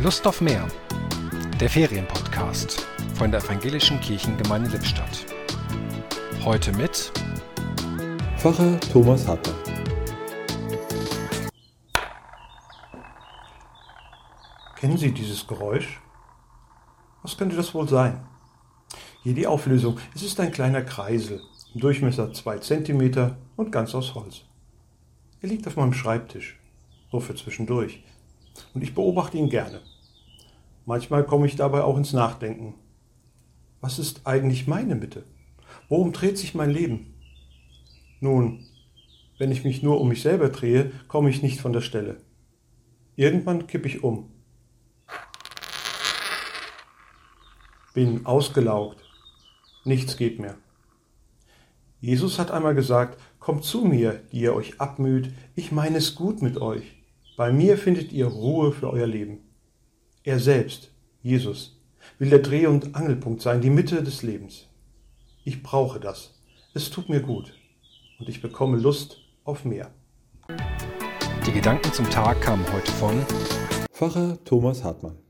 Lust auf mehr. Der Ferienpodcast von der Evangelischen Kirchengemeinde Lippstadt. Heute mit Pfarrer Thomas Hartmann. Kennen Sie dieses Geräusch? Was könnte das wohl sein? Hier die Auflösung. Es ist ein kleiner Kreisel, im Durchmesser 2 cm und ganz aus Holz. Er liegt auf meinem Schreibtisch, so für zwischendurch, und ich beobachte ihn gerne. Manchmal komme ich dabei auch ins Nachdenken. Was ist eigentlich meine Mitte? Worum dreht sich mein Leben? Nun, wenn ich mich nur um mich selber drehe, komme ich nicht von der Stelle. Irgendwann kippe ich um. Bin ausgelaugt. Nichts geht mehr. Jesus hat einmal gesagt, kommt zu mir, die ihr euch abmüht, ich meine es gut mit euch. Bei mir findet ihr Ruhe für euer Leben. Er selbst, Jesus, will der Dreh- und Angelpunkt sein, die Mitte des Lebens. Ich brauche das. Es tut mir gut. Und ich bekomme Lust auf mehr. Die Gedanken zum Tag kamen heute von Pfarrer Thomas Hartmann.